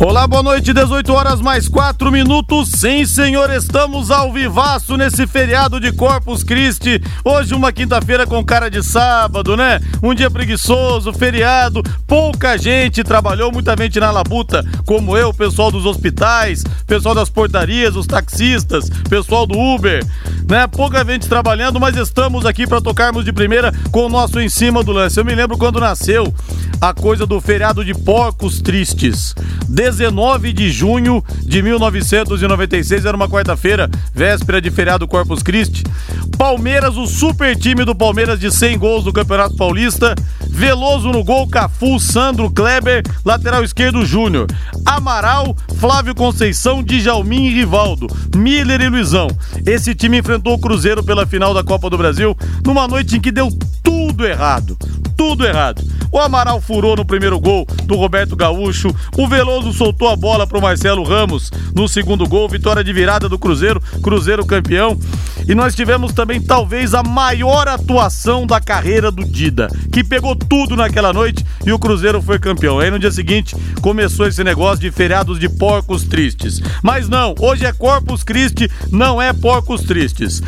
Olá, boa noite, 18 horas mais 4 minutos. Sim, senhor, estamos ao vivaço nesse feriado de Corpus Christi. Hoje, uma quinta-feira com cara de sábado, né? Um dia preguiçoso, feriado, pouca gente trabalhou, muita gente na labuta, como eu, pessoal dos hospitais, pessoal das portarias, os taxistas, pessoal do Uber, né? Pouca gente trabalhando, mas estamos aqui para tocarmos de primeira com o nosso em cima do lance. Eu me lembro quando nasceu a coisa do feriado de porcos tristes. 19 de junho de 1996, era uma quarta-feira, véspera de feriado Corpus Christi. Palmeiras, o super time do Palmeiras de 100 gols do Campeonato Paulista. Veloso no gol, Cafu, Sandro, Kleber, lateral esquerdo Júnior. Amaral, Flávio Conceição, Djalmin e Rivaldo, Miller e Luizão. Esse time enfrentou o Cruzeiro pela final da Copa do Brasil numa noite em que deu tudo errado. Tudo errado. O Amaral furou no primeiro gol do Roberto Gaúcho. O Veloso soltou a bola para o Marcelo Ramos no segundo gol. Vitória de virada do Cruzeiro. Cruzeiro campeão. E nós tivemos também, talvez, a maior atuação da carreira do Dida, que pegou tudo naquela noite e o Cruzeiro foi campeão. Aí no dia seguinte começou esse negócio de feriados de porcos tristes. Mas não, hoje é Corpus Christi, não é porcos tristes.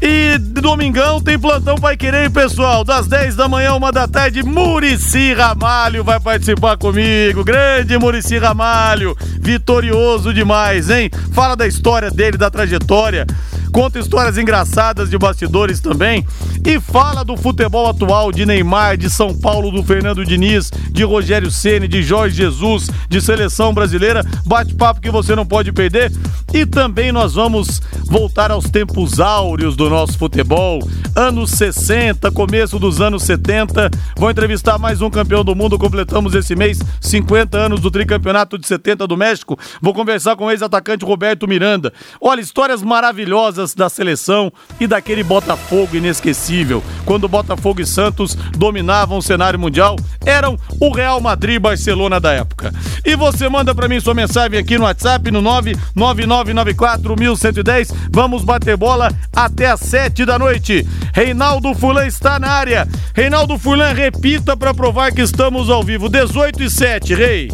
E domingão tem plantão Pai Querer, pessoal, das 10 da manhã, uma da tarde, Murici Ramalho vai participar comigo. Grande Murici Ramalho, vitorioso demais, hein? Fala da história dele, da trajetória conta histórias engraçadas de bastidores também e fala do futebol atual de Neymar, de São Paulo, do Fernando Diniz, de Rogério Ceni, de Jorge Jesus, de seleção brasileira. Bate-papo que você não pode perder. E também nós vamos voltar aos tempos áureos do nosso futebol, anos 60, começo dos anos 70. Vou entrevistar mais um campeão do mundo. Completamos esse mês 50 anos do tricampeonato de 70 do México. Vou conversar com o ex-atacante Roberto Miranda. Olha, histórias maravilhosas da seleção e daquele Botafogo inesquecível, quando Botafogo e Santos dominavam o cenário mundial, eram o Real Madrid e Barcelona da época. E você manda para mim sua mensagem aqui no WhatsApp no 999941110. Vamos bater bola até às 7 da noite. Reinaldo Fulan está na área. Reinaldo Fulan, repita para provar que estamos ao vivo. 18 e 7, Rei.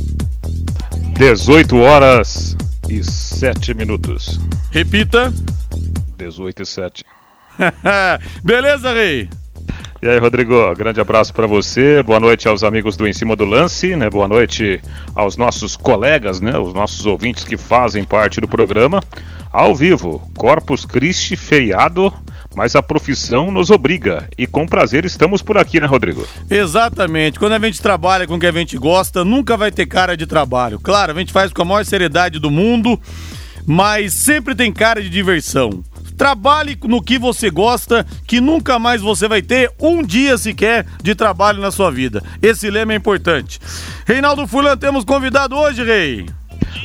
18 horas e 7 minutos. Repita. 18 e 7. Beleza, Rei? E aí, Rodrigo, grande abraço para você. Boa noite aos amigos do Em Cima do Lance, né? Boa noite aos nossos colegas, né? Os nossos ouvintes que fazem parte do programa. Ao vivo, Corpus Christi feiado, mas a profissão nos obriga. E com prazer estamos por aqui, né, Rodrigo? Exatamente. Quando a gente trabalha com o que a gente gosta, nunca vai ter cara de trabalho. Claro, a gente faz com a maior seriedade do mundo, mas sempre tem cara de diversão. Trabalhe no que você gosta, que nunca mais você vai ter um dia sequer de trabalho na sua vida. Esse lema é importante. Reinaldo Fulan, temos convidado hoje, Rei.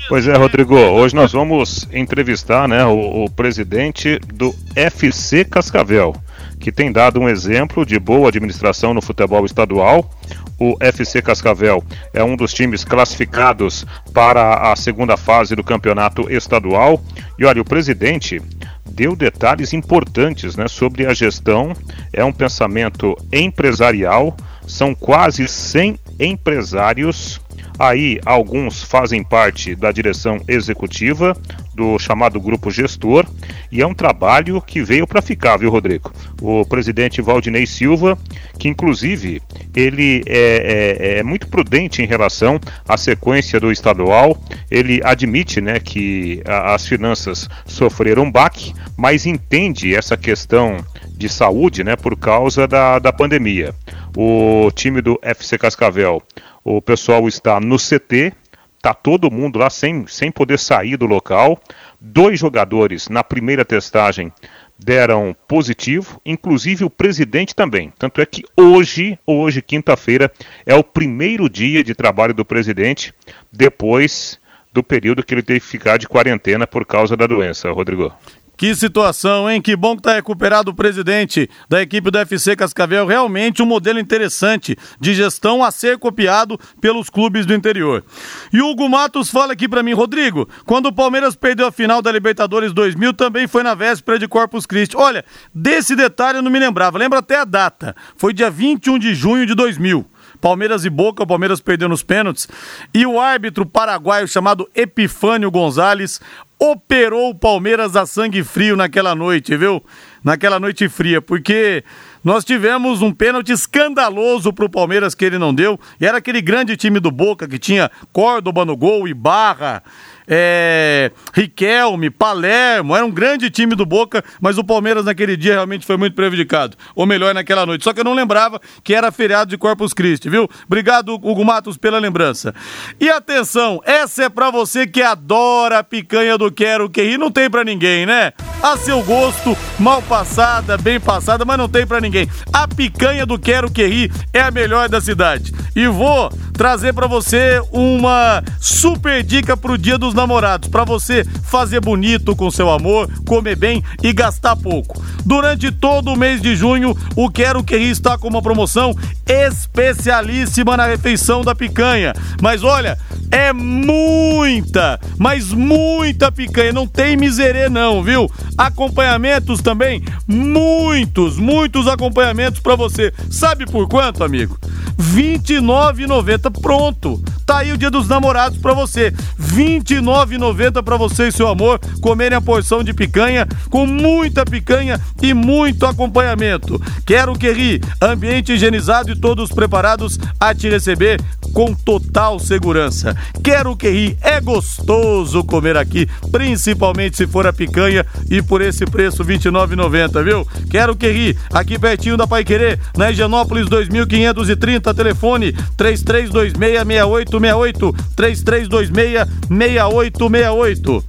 Pois é, Rodrigo. Hoje nós vamos entrevistar né, o, o presidente do FC Cascavel, que tem dado um exemplo de boa administração no futebol estadual. O FC Cascavel é um dos times classificados para a segunda fase do campeonato estadual. E olha, o presidente deu detalhes importantes né, sobre a gestão. É um pensamento empresarial, são quase 100 empresários. Aí, alguns fazem parte da direção executiva do chamado grupo gestor e é um trabalho que veio para ficar, viu, Rodrigo? O presidente Valdinei Silva, que inclusive ele é, é, é, muito prudente em relação à sequência do estadual, ele admite né, que a, as finanças sofreram um baque, mas entende essa questão de saúde né, por causa da, da pandemia. O time do FC Cascavel, o pessoal está no CT, tá todo mundo lá sem, sem poder sair do local. Dois jogadores na primeira testagem deram positivo, inclusive o presidente também. Tanto é que hoje, hoje, quinta-feira, é o primeiro dia de trabalho do presidente depois do período que ele teve que ficar de quarentena por causa da doença, Rodrigo. Que situação, hein? Que bom que tá recuperado o presidente da equipe do FC Cascavel. Realmente um modelo interessante de gestão a ser copiado pelos clubes do interior. E o Hugo Matos fala aqui para mim, Rodrigo, quando o Palmeiras perdeu a final da Libertadores 2000, também foi na véspera de Corpus Christi. Olha, desse detalhe eu não me lembrava. Lembra até a data. Foi dia 21 de junho de 2000. Palmeiras e Boca, o Palmeiras perdeu nos pênaltis. E o árbitro paraguaio chamado Epifânio Gonzalez operou o Palmeiras a sangue frio naquela noite, viu? Naquela noite fria, porque nós tivemos um pênalti escandaloso pro Palmeiras que ele não deu. E era aquele grande time do Boca que tinha Córdoba no gol e Barra é, Riquelme, Palermo, era um grande time do Boca, mas o Palmeiras naquele dia realmente foi muito prejudicado, ou melhor, naquela noite. Só que eu não lembrava que era feriado de Corpus Christi, viu? Obrigado, Hugo Matos, pela lembrança. E atenção, essa é pra você que adora a picanha do Quero Que Rir, não tem pra ninguém, né? A seu gosto, mal passada, bem passada, mas não tem pra ninguém. A picanha do Quero Que Rir é a melhor da cidade. E vou trazer para você uma super dica pro Dia dos Namorados, para você fazer bonito com seu amor, comer bem e gastar pouco. Durante todo o mês de junho, o Quero Que Rir está com uma promoção especialíssima na refeição da picanha. Mas olha, é muita, mas muita picanha, não tem miserê não, viu? Acompanhamentos também, muitos, muitos acompanhamentos para você. Sabe por quanto, amigo? R$ 29,90 pronto. Tá aí o Dia dos Namorados para você. R$ 29,90 para você e seu amor comerem a porção de picanha com muita picanha e muito acompanhamento. Quero que ri, ambiente higienizado e todos preparados a te receber com total segurança. Quero que ri, é gostoso comer aqui, principalmente se for a picanha e por esse preço R$ 29,90, viu? Quero que ri, aqui pertinho da Pai Querer, na Higienópolis 2530, telefone 33266868, 33266868.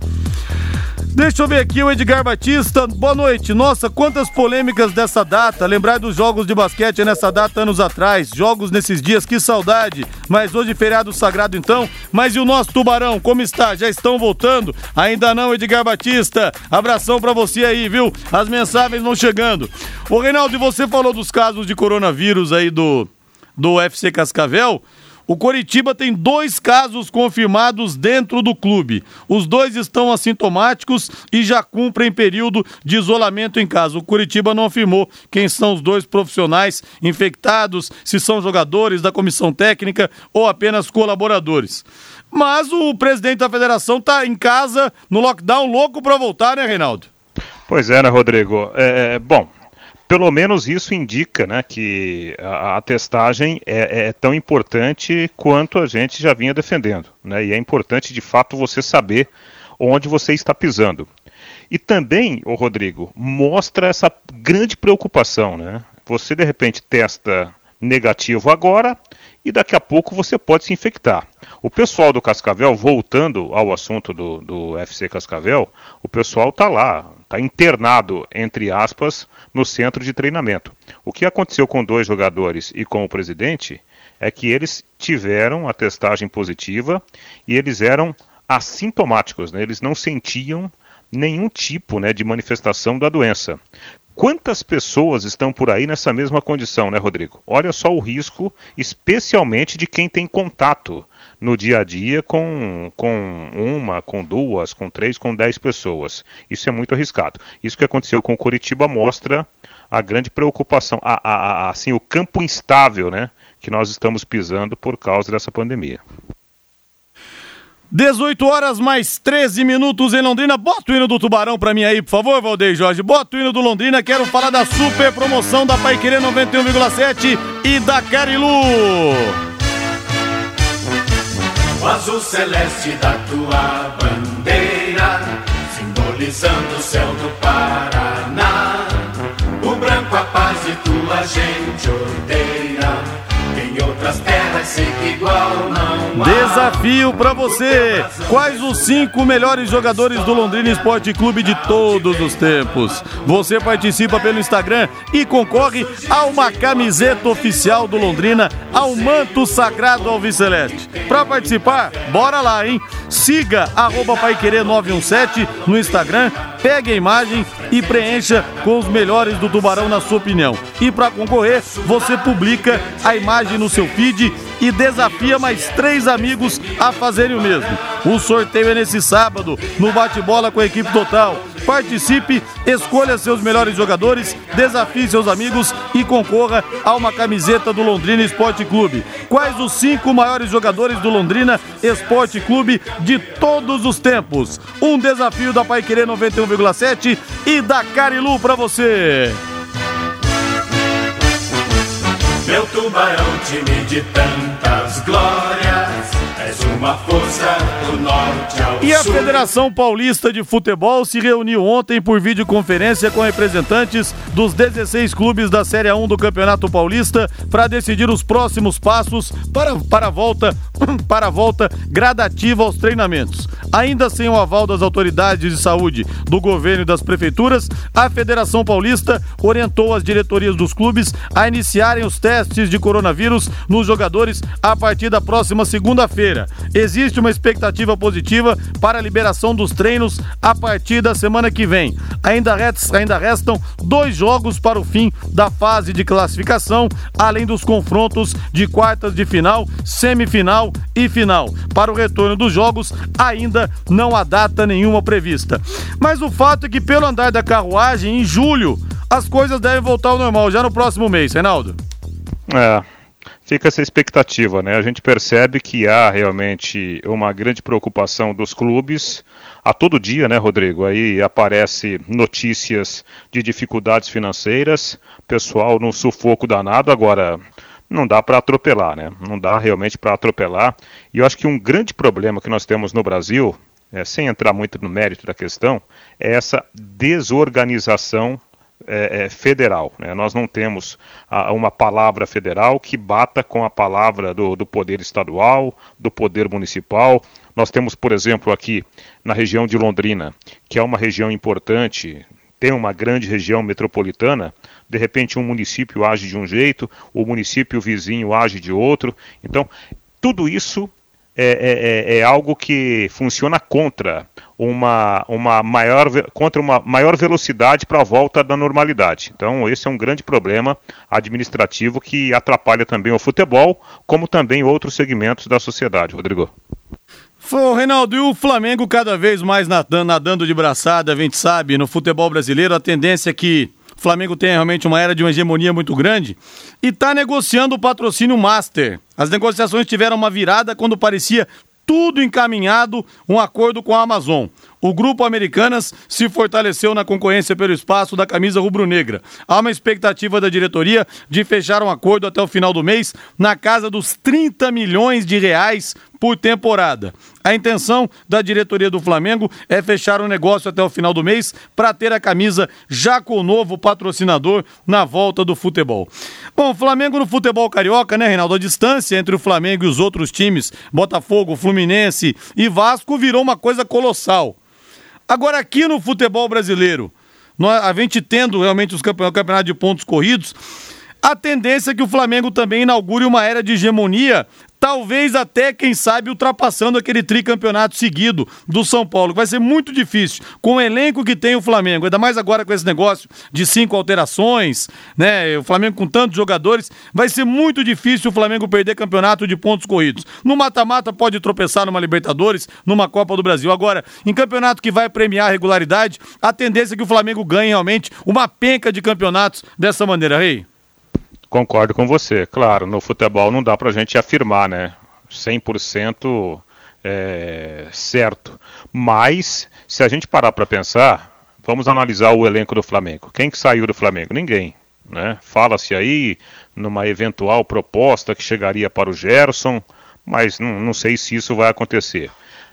Deixa eu ver aqui o Edgar Batista. Boa noite. Nossa, quantas polêmicas dessa data. Lembrar dos jogos de basquete nessa data anos atrás. Jogos nesses dias, que saudade. Mas hoje feriado sagrado então. Mas e o nosso Tubarão, como está? Já estão voltando? Ainda não, Edgar Batista. Abração para você aí, viu? As mensagens vão chegando. Ô Reinaldo, você falou dos casos de coronavírus aí do do UFC Cascavel. O Coritiba tem dois casos confirmados dentro do clube. Os dois estão assintomáticos e já cumprem período de isolamento em casa. O Coritiba não afirmou quem são os dois profissionais infectados, se são jogadores da comissão técnica ou apenas colaboradores. Mas o presidente da federação está em casa, no lockdown, louco para voltar, né, Reinaldo? Pois é, né, Rodrigo? É, é bom, pelo menos isso indica né, que a, a testagem é, é, tão importante quanto a gente já vinha defendendo. Né, e é importante, de fato, você saber onde você está pisando. E também, o Rodrigo, mostra essa grande preocupação. Né? Você, de repente, testa negativo agora e daqui a pouco você pode se infectar. O pessoal do Cascavel, voltando ao assunto do, do FC Cascavel, o pessoal está lá, está internado, entre aspas, no centro de treinamento. O que aconteceu com dois jogadores e com o presidente é que eles tiveram a testagem positiva e eles eram assintomáticos, né? eles não sentiam nenhum tipo né, de manifestação da doença. Quantas pessoas estão por aí nessa mesma condição, né, Rodrigo? Olha só o risco, especialmente de quem tem contato no dia a dia com, com uma, com duas, com três, com dez pessoas. Isso é muito arriscado. Isso que aconteceu com o Curitiba mostra a grande preocupação, a, a, a, assim, o campo instável né, que nós estamos pisando por causa dessa pandemia. 18 horas mais 13 minutos em Londrina. Bota o hino do Tubarão pra mim aí, por favor, Valdeir Jorge. Bota o hino do Londrina. Quero falar da super promoção da Paiquerê 91,7 e da Carilu. O azul celeste da tua bandeira, simbolizando o céu do Paraná. O branco a paz e tua gente odeia. Em outras terras sei que igual não Desafio para você. Quais os cinco melhores jogadores do Londrina Esporte Clube de todos os tempos? Você participa pelo Instagram e concorre a uma camiseta oficial do Londrina, ao manto sagrado Alviceleste. Para participar, bora lá, hein? Siga arroba Paiquerê 917 no Instagram, pegue a imagem e preencha com os melhores do Tubarão na sua opinião. E para concorrer, você publica a imagem no seu feed e desafia mais três amigos a fazerem o mesmo. O sorteio é nesse sábado, no bate-bola com a equipe total. Participe, escolha seus melhores jogadores, desafie seus amigos e concorra a uma camiseta do Londrina Esporte Clube. Quais os cinco maiores jogadores do Londrina Esporte Clube de todos os tempos? Um desafio da Pai Querer 91,7 e da Carilu para você. Meu tubarão, time de tantas glórias. És uma força do norte ao E a sul. Federação Paulista de Futebol se reuniu ontem por videoconferência com representantes dos 16 clubes da Série 1 do Campeonato Paulista para decidir os próximos passos para, para, a volta, para a volta gradativa aos treinamentos. Ainda sem o aval das autoridades de saúde, do governo e das prefeituras, a Federação Paulista orientou as diretorias dos clubes a iniciarem os testes de coronavírus nos jogadores a partir da próxima segunda-feira. Existe uma expectativa positiva para a liberação dos treinos a partir da semana que vem. Ainda, ainda restam dois jogos para o fim da fase de classificação, além dos confrontos de quartas de final, semifinal e final. Para o retorno dos jogos, ainda não há data nenhuma prevista. Mas o fato é que, pelo andar da carruagem, em julho, as coisas devem voltar ao normal, já no próximo mês, Reinaldo. É, fica essa expectativa, né? A gente percebe que há realmente uma grande preocupação dos clubes a todo dia, né, Rodrigo? Aí aparece notícias de dificuldades financeiras, pessoal no sufoco danado. Agora, não dá para atropelar, né? Não dá realmente para atropelar. E eu acho que um grande problema que nós temos no Brasil, é, sem entrar muito no mérito da questão, é essa desorganização é, é, federal. né? Nós não temos ah, uma palavra federal que bata com a palavra do, do poder estadual, do poder municipal. Nós temos, por exemplo, aqui na região de Londrina, que é uma região importante, tem uma grande região metropolitana, de repente um município age de um jeito, o município vizinho age de outro. Então, tudo isso é, é- é- é algo que funciona contra uma, uma maior contra uma maior velocidade para a volta da normalidade. Então esse é um grande problema administrativo que atrapalha também o futebol, como também outros segmentos da sociedade, Rodrigo. Ô, Reinaldo, e o Flamengo cada vez mais nadando, nadando de braçada, a gente sabe, no futebol brasileiro, a tendência é que o Flamengo tenha realmente uma era de uma hegemonia muito grande e está negociando o patrocínio Master. As negociações tiveram uma virada quando parecia tudo encaminhado, um acordo com a Amazon. O grupo Americanas se fortaleceu na concorrência pelo espaço da camisa rubro-negra. Há uma expectativa da diretoria de fechar um acordo até o final do mês na casa dos 30 milhões de reais por temporada. A intenção da diretoria do Flamengo é fechar o negócio até o final do mês para ter a camisa já com o novo patrocinador na volta do futebol. Bom, Flamengo no futebol carioca, né, Reinaldo? A distância entre o Flamengo e os outros times, Botafogo, Fluminense e Vasco, virou uma coisa colossal. Agora, aqui no futebol brasileiro, a gente tendo realmente os campe- o campeonato de pontos corridos, a tendência é que o Flamengo também inaugure uma era de hegemonia, talvez até, quem sabe, ultrapassando aquele tricampeonato seguido do São Paulo. Vai ser muito difícil, com o elenco que tem o Flamengo, ainda mais agora com esse negócio de cinco alterações, né? O Flamengo com tantos jogadores, vai ser muito difícil o Flamengo perder campeonato de pontos corridos. No mata-mata pode tropeçar numa Libertadores, numa Copa do Brasil. Agora, em campeonato que vai premiar a regularidade, a tendência é que o Flamengo ganhe realmente uma penca de campeonatos dessa maneira, Rei. Concordo com você. Claro, no futebol não dá pra gente afirmar, né? 100% é, certo. Mas, se a gente parar para pensar, vamos analisar o elenco do Flamengo. Quem que saiu do Flamengo? Ninguém. Né? Fala-se aí numa eventual proposta que chegaria para o Gerson, mas não, não sei se isso vai acontecer.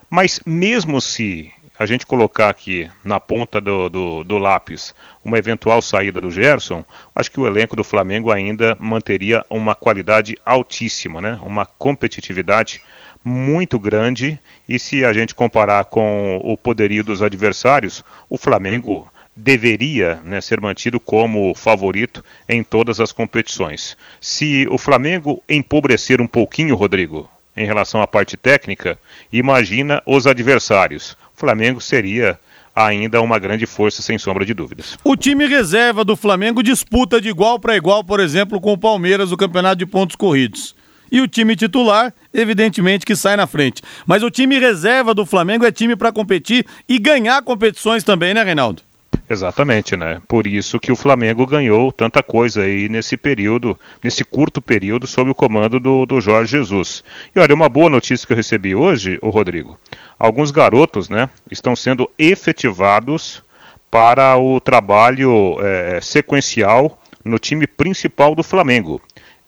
Mas mesmo se a gente colocar aqui na ponta do, do, do lápis uma eventual saída do Gerson, acho que o elenco do Flamengo ainda manteria uma qualidade altíssima, né? uma competitividade muito grande e se a gente comparar com o poderio dos adversários, o Flamengo deveria né, ser mantido como favorito em todas as competições. Se o Flamengo empobrecer um pouquinho, Rodrigo, em relação à parte técnica, imagina os adversários. O Flamengo seria ainda uma grande força, sem sombra de dúvidas. O time reserva do Flamengo disputa de igual para igual, por exemplo, com o Palmeiras o campeonato de pontos corridos. E o time titular, evidentemente, que sai na frente. Mas o time reserva do Flamengo é time para competir e ganhar competições também, né, Reinaldo? Exatamente, né? Por isso que o Flamengo ganhou tanta coisa aí nesse período, nesse curto período, sob o comando do, do Jorge Jesus. E olha, uma boa notícia que eu recebi hoje, o Rodrigo. Alguns garotos, né, estão sendo efetivados para o trabalho é, sequencial no time principal do Flamengo.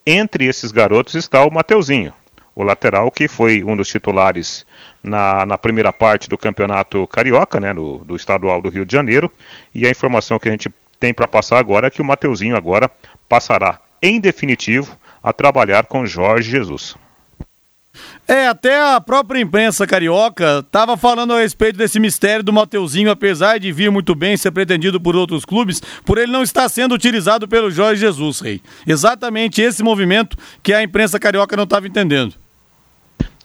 Entre esses garotos está o Mateuzinho, o lateral que foi um dos titulares na, na primeira parte do campeonato carioca, né, no, do estadual do Rio de Janeiro. E a informação que a gente tem para passar agora é que o Mateuzinho agora passará, em definitivo, a trabalhar com Jorge Jesus. É, até a própria imprensa carioca estava falando a respeito desse mistério do Mateuzinho, apesar de vir muito bem ser pretendido por outros clubes, por ele não estar sendo utilizado pelo Jorge Jesus, rei. Exatamente esse movimento que a imprensa carioca não estava entendendo.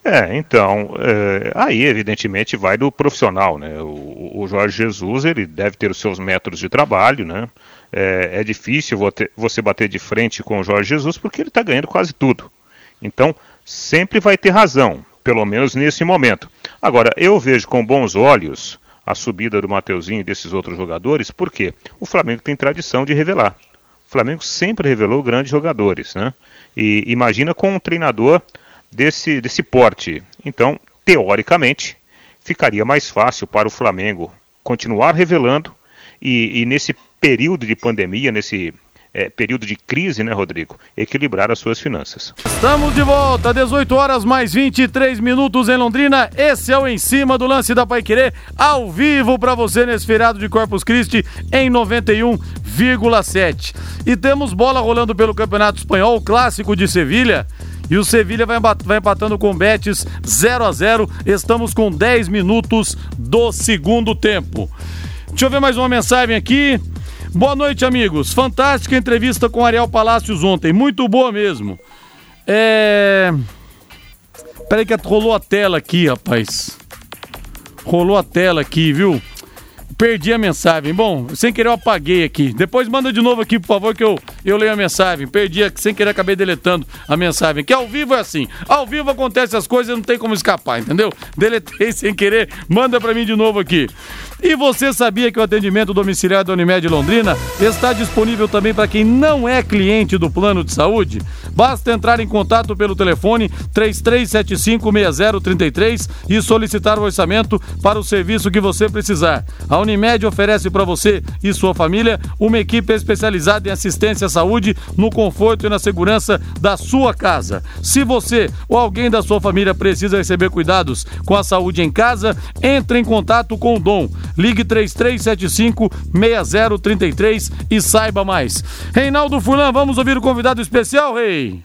É, então, é, aí evidentemente vai do profissional, né? O, o, Jorge Jesus, ele deve ter os seus métodos de trabalho, né? É, é difícil você bater de frente com o Jorge Jesus porque ele está ganhando quase tudo. Então, sempre vai ter razão, pelo menos nesse momento. Agora, eu vejo com bons olhos a subida do Mateuzinho e desses outros jogadores, porque o Flamengo tem tradição de revelar. O Flamengo sempre revelou grandes jogadores, né? E imagina com um treinador desse, desse porte. Então, teoricamente, ficaria mais fácil para o Flamengo continuar revelando e, e nesse período de pandemia, nesse é, período de crise, né, Rodrigo? Equilibrar as suas finanças. Estamos de volta, 18 horas mais 23 minutos em Londrina. Esse é o Em Cima do Lance da Pai Querer, ao vivo para você nesse feriado de Corpus Christi em 91,7. E temos bola rolando pelo Campeonato Espanhol, clássico de Sevilha. E o Sevilha vai, vai empatando com o Betis 0 a 0 Estamos com 10 minutos do segundo tempo. Deixa eu ver mais uma mensagem aqui. Boa noite, amigos. Fantástica entrevista com Ariel Palácios ontem. Muito boa mesmo. É. Peraí que rolou a tela aqui, rapaz. Rolou a tela aqui, viu? Perdi a mensagem. Bom, sem querer eu apaguei aqui. Depois manda de novo aqui, por favor, que eu, eu leio a mensagem. Perdi, sem querer acabei deletando a mensagem. Que ao vivo é assim. Ao vivo acontece as coisas, não tem como escapar, entendeu? Deletei sem querer. Manda para mim de novo aqui. E você sabia que o atendimento domiciliar da Unimed Londrina está disponível também para quem não é cliente do plano de saúde? Basta entrar em contato pelo telefone 33756033 e solicitar o orçamento para o serviço que você precisar. A Unimed oferece para você e sua família uma equipe especializada em assistência saúde no conforto e na segurança da sua casa. Se você ou alguém da sua família precisa receber cuidados com a saúde em casa, entre em contato com o Dom. Ligue 3375-6033 e saiba mais. Reinaldo Fulan, vamos ouvir o convidado especial, Rei?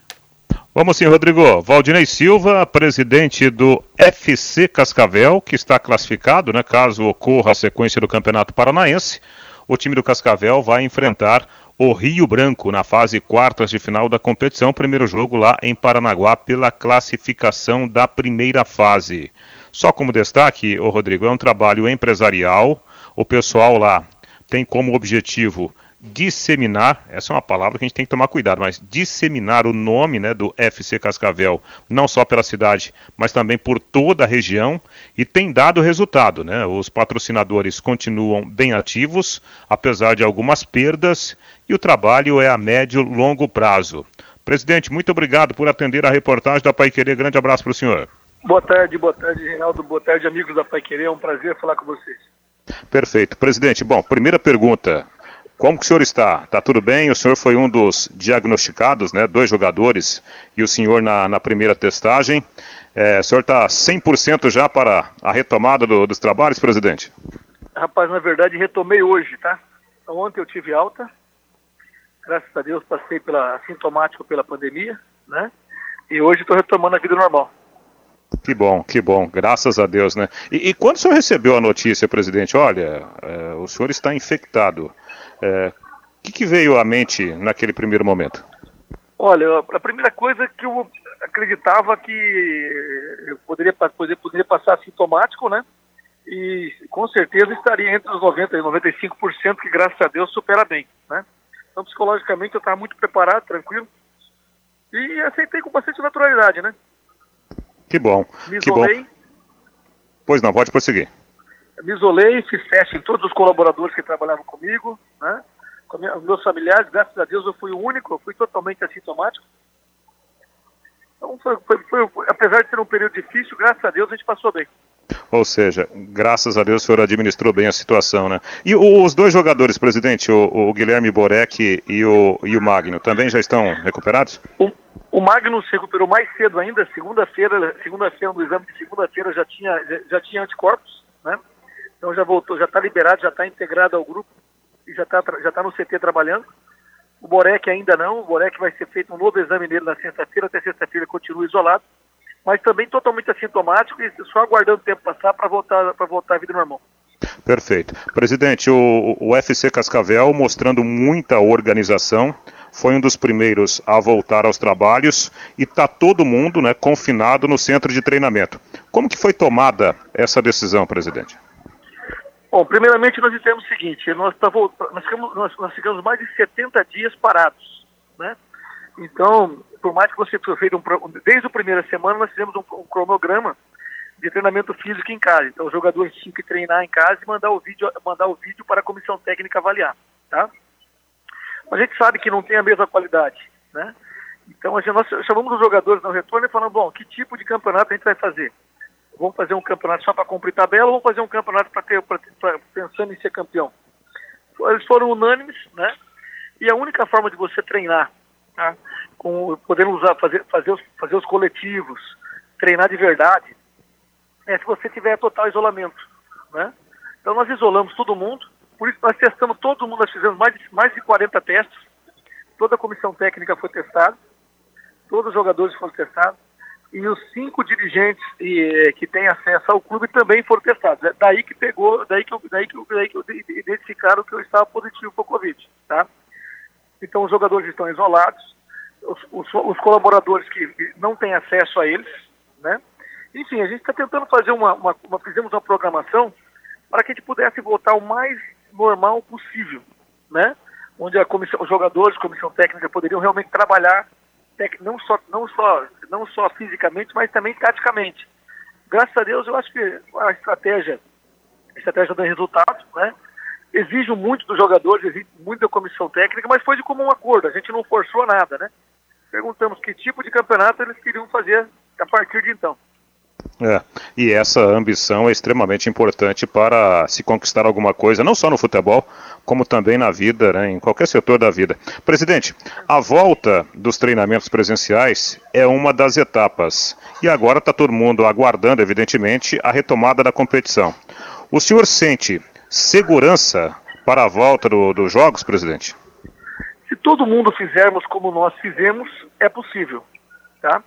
Vamos sim, Rodrigo. Valdinei Silva, presidente do FC Cascavel, que está classificado, né, caso ocorra a sequência do Campeonato Paranaense. O time do Cascavel vai enfrentar o Rio Branco na fase quartas de final da competição. Primeiro jogo lá em Paranaguá pela classificação da primeira fase. Só como destaque, o Rodrigo, é um trabalho empresarial. O pessoal lá tem como objetivo disseminar, essa é uma palavra que a gente tem que tomar cuidado, mas disseminar o nome né, do FC Cascavel, não só pela cidade, mas também por toda a região, e tem dado resultado. Né? Os patrocinadores continuam bem ativos, apesar de algumas perdas, e o trabalho é a médio longo prazo. Presidente, muito obrigado por atender a reportagem da Pai Querer. Grande abraço para o senhor. Boa tarde, boa tarde, Reinaldo. Boa tarde, amigos da Pai Querer. É um prazer falar com vocês. Perfeito. Presidente, bom, primeira pergunta. Como que o senhor está? Está tudo bem? O senhor foi um dos diagnosticados, né? Dois jogadores e o senhor na, na primeira testagem. É, o senhor está 100% já para a retomada do, dos trabalhos, presidente? Rapaz, na verdade, retomei hoje, tá? Então, ontem eu tive alta. Graças a Deus passei pela assintomático pela pandemia, né? E hoje estou retomando a vida normal. Que bom, que bom, graças a Deus, né? E, e quando o senhor recebeu a notícia, presidente, olha, é, o senhor está infectado, é, o que, que, veio à mente naquele primeiro momento? Olha, a primeira coisa que eu acreditava que eu poderia, poderia, poderia passar sintomático, né? E com certeza estaria entre os 90% e 95%, que graças a Deus supera bem, né? Então, psicologicamente, eu estava muito preparado, tranquilo, e aceitei com bastante naturalidade, né? Que bom. Me que isolei. Bom. Pois não, pode prosseguir. Me isolei, fiz teste em todos os colaboradores que trabalhavam comigo, né? Com minha, meus familiares, graças a Deus eu fui o único, eu fui totalmente assintomático. Então, foi, foi, foi, apesar de ser um período difícil, graças a Deus a gente passou bem. Ou seja, graças a Deus o senhor administrou bem a situação, né? E os dois jogadores, presidente, o, o Guilherme Borek e o, e o Magno, também já estão recuperados? O, o Magno se recuperou mais cedo ainda, segunda-feira, segunda-feira, no exame de segunda-feira já tinha, já, já, tinha anticorpos, né? Então já voltou, já está liberado, já está integrado ao grupo e já está já tá no CT trabalhando. O Borek ainda não, o Borek vai ser feito um novo exame nele na sexta-feira, até sexta-feira continua isolado, mas também totalmente assintomático e só aguardando o tempo passar para voltar, voltar à vida normal. Perfeito. Presidente, o, o UFC Cascavel mostrando muita organização, foi um dos primeiros a voltar aos trabalhos e está todo mundo né, confinado no centro de treinamento. Como que foi tomada essa decisão, presidente? Bom, primeiramente nós dissemos o seguinte, nós, tá nós, ficamos, nós, nós ficamos mais de 70 dias parados, né? Então, por mais que você tenha feito um, desde a primeira semana nós fizemos um, um, cronograma de treinamento físico em casa. Então, os jogadores tinham que treinar em casa e mandar o vídeo, mandar o vídeo para a comissão técnica avaliar, tá? a gente sabe que não tem a mesma qualidade, né? Então gente, nós chamamos os jogadores no retorno e falamos, bom, que tipo de campeonato a gente vai fazer? Vamos fazer um campeonato só para cumprir tabela ou vamos fazer um campeonato para ter, pra, pra, pensando em ser campeão? Eles foram unânimes, né? E a única forma de você treinar, tá? Com, podendo usar, fazer, fazer, os, fazer os coletivos, treinar de verdade, é se você tiver total isolamento, né? Então nós isolamos todo mundo, por isso nós testamos todo mundo, nós fizemos mais de, mais de 40 testes, toda a comissão técnica foi testada, todos os jogadores foram testados, e os cinco dirigentes e, que têm acesso ao clube também foram testados. É daí que pegou, daí que, daí que, daí que identificaram que eu estava positivo para o Covid, tá? Então os jogadores estão isolados, os, os, os colaboradores que não têm acesso a eles, né? Enfim, a gente está tentando fazer uma, uma, uma, fizemos uma programação para que a gente pudesse voltar o mais normal possível, né? Onde a comissão, os jogadores, comissão técnica poderiam realmente trabalhar não só não só não só fisicamente, mas também taticamente. Graças a Deus, eu acho que a estratégia a estratégia dá resultado, né? Exige muito dos jogadores, exige muito da comissão técnica, mas foi de comum acordo. A gente não forçou nada, né? Perguntamos que tipo de campeonato eles queriam fazer a partir de então. É, e essa ambição é extremamente importante para se conquistar alguma coisa, não só no futebol, como também na vida, né, em qualquer setor da vida. Presidente, a volta dos treinamentos presenciais é uma das etapas. E agora está todo mundo aguardando, evidentemente, a retomada da competição. O senhor sente segurança para a volta do, dos jogos, presidente? Se todo mundo fizermos como nós fizemos, é possível. Tá?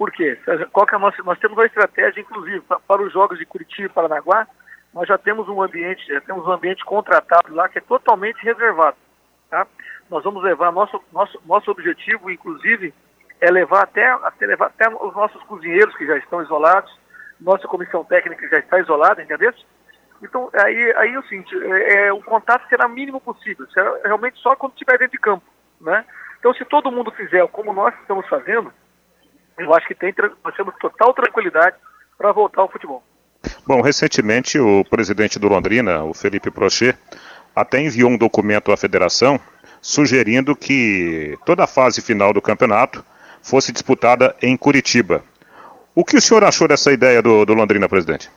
Por quê? Qual que é a nossa, nós temos uma estratégia, inclusive, para os jogos de Curitiba e Paranaguá, nós já temos um ambiente, já temos um ambiente contratado lá que é totalmente reservado. Tá? Nós vamos levar, nosso, nosso, nosso objetivo, inclusive, é levar até, até, levar até os nossos cozinheiros que já estão isolados, nossa comissão técnica já está isolada, entendeu? Então, aí, aí o seguinte, é, é, o contato será mínimo possível, será realmente só quando estiver dentro de campo, né? Então, se todo mundo fizer como nós estamos fazendo, eu acho que tem, nós temos total tranquilidade para voltar ao futebol. Bom, recentemente o presidente do Londrina, o Felipe Prochet, até enviou um documento à federação sugerindo que toda a fase final do campeonato fosse disputada em Curitiba. O que o senhor achou dessa ideia do, do Londrina, presidente?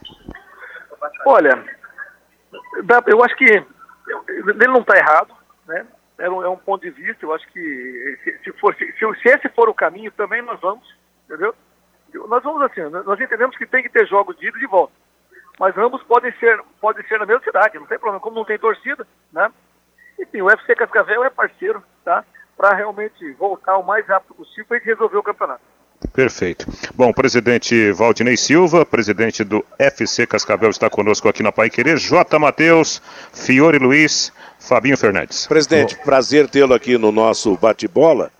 Olha, eu acho que ele não está errado, né? É um, é um, ponto de vista. Eu acho que se, se, for, se, se esse for o caminho, também nós vamos entendeu? Nós vamos assim, nós entendemos que tem que ter jogos de ida e de volta. Mas ambos podem ser, podem ser na mesma cidade, não tem problema, como não tem torcida, né? Enfim, o UFC Cascavel é parceiro, tá? Para realmente voltar o mais rápido possível para gente resolver o campeonato. Perfeito. Bom, presidente Valdinei Silva, presidente do FC Cascavel, está conosco aqui na Pai Querer. J. Matheus, Fiore Luiz, Fabinho Fernandes. Presidente, prazer tê-lo aqui no nosso bate-bola.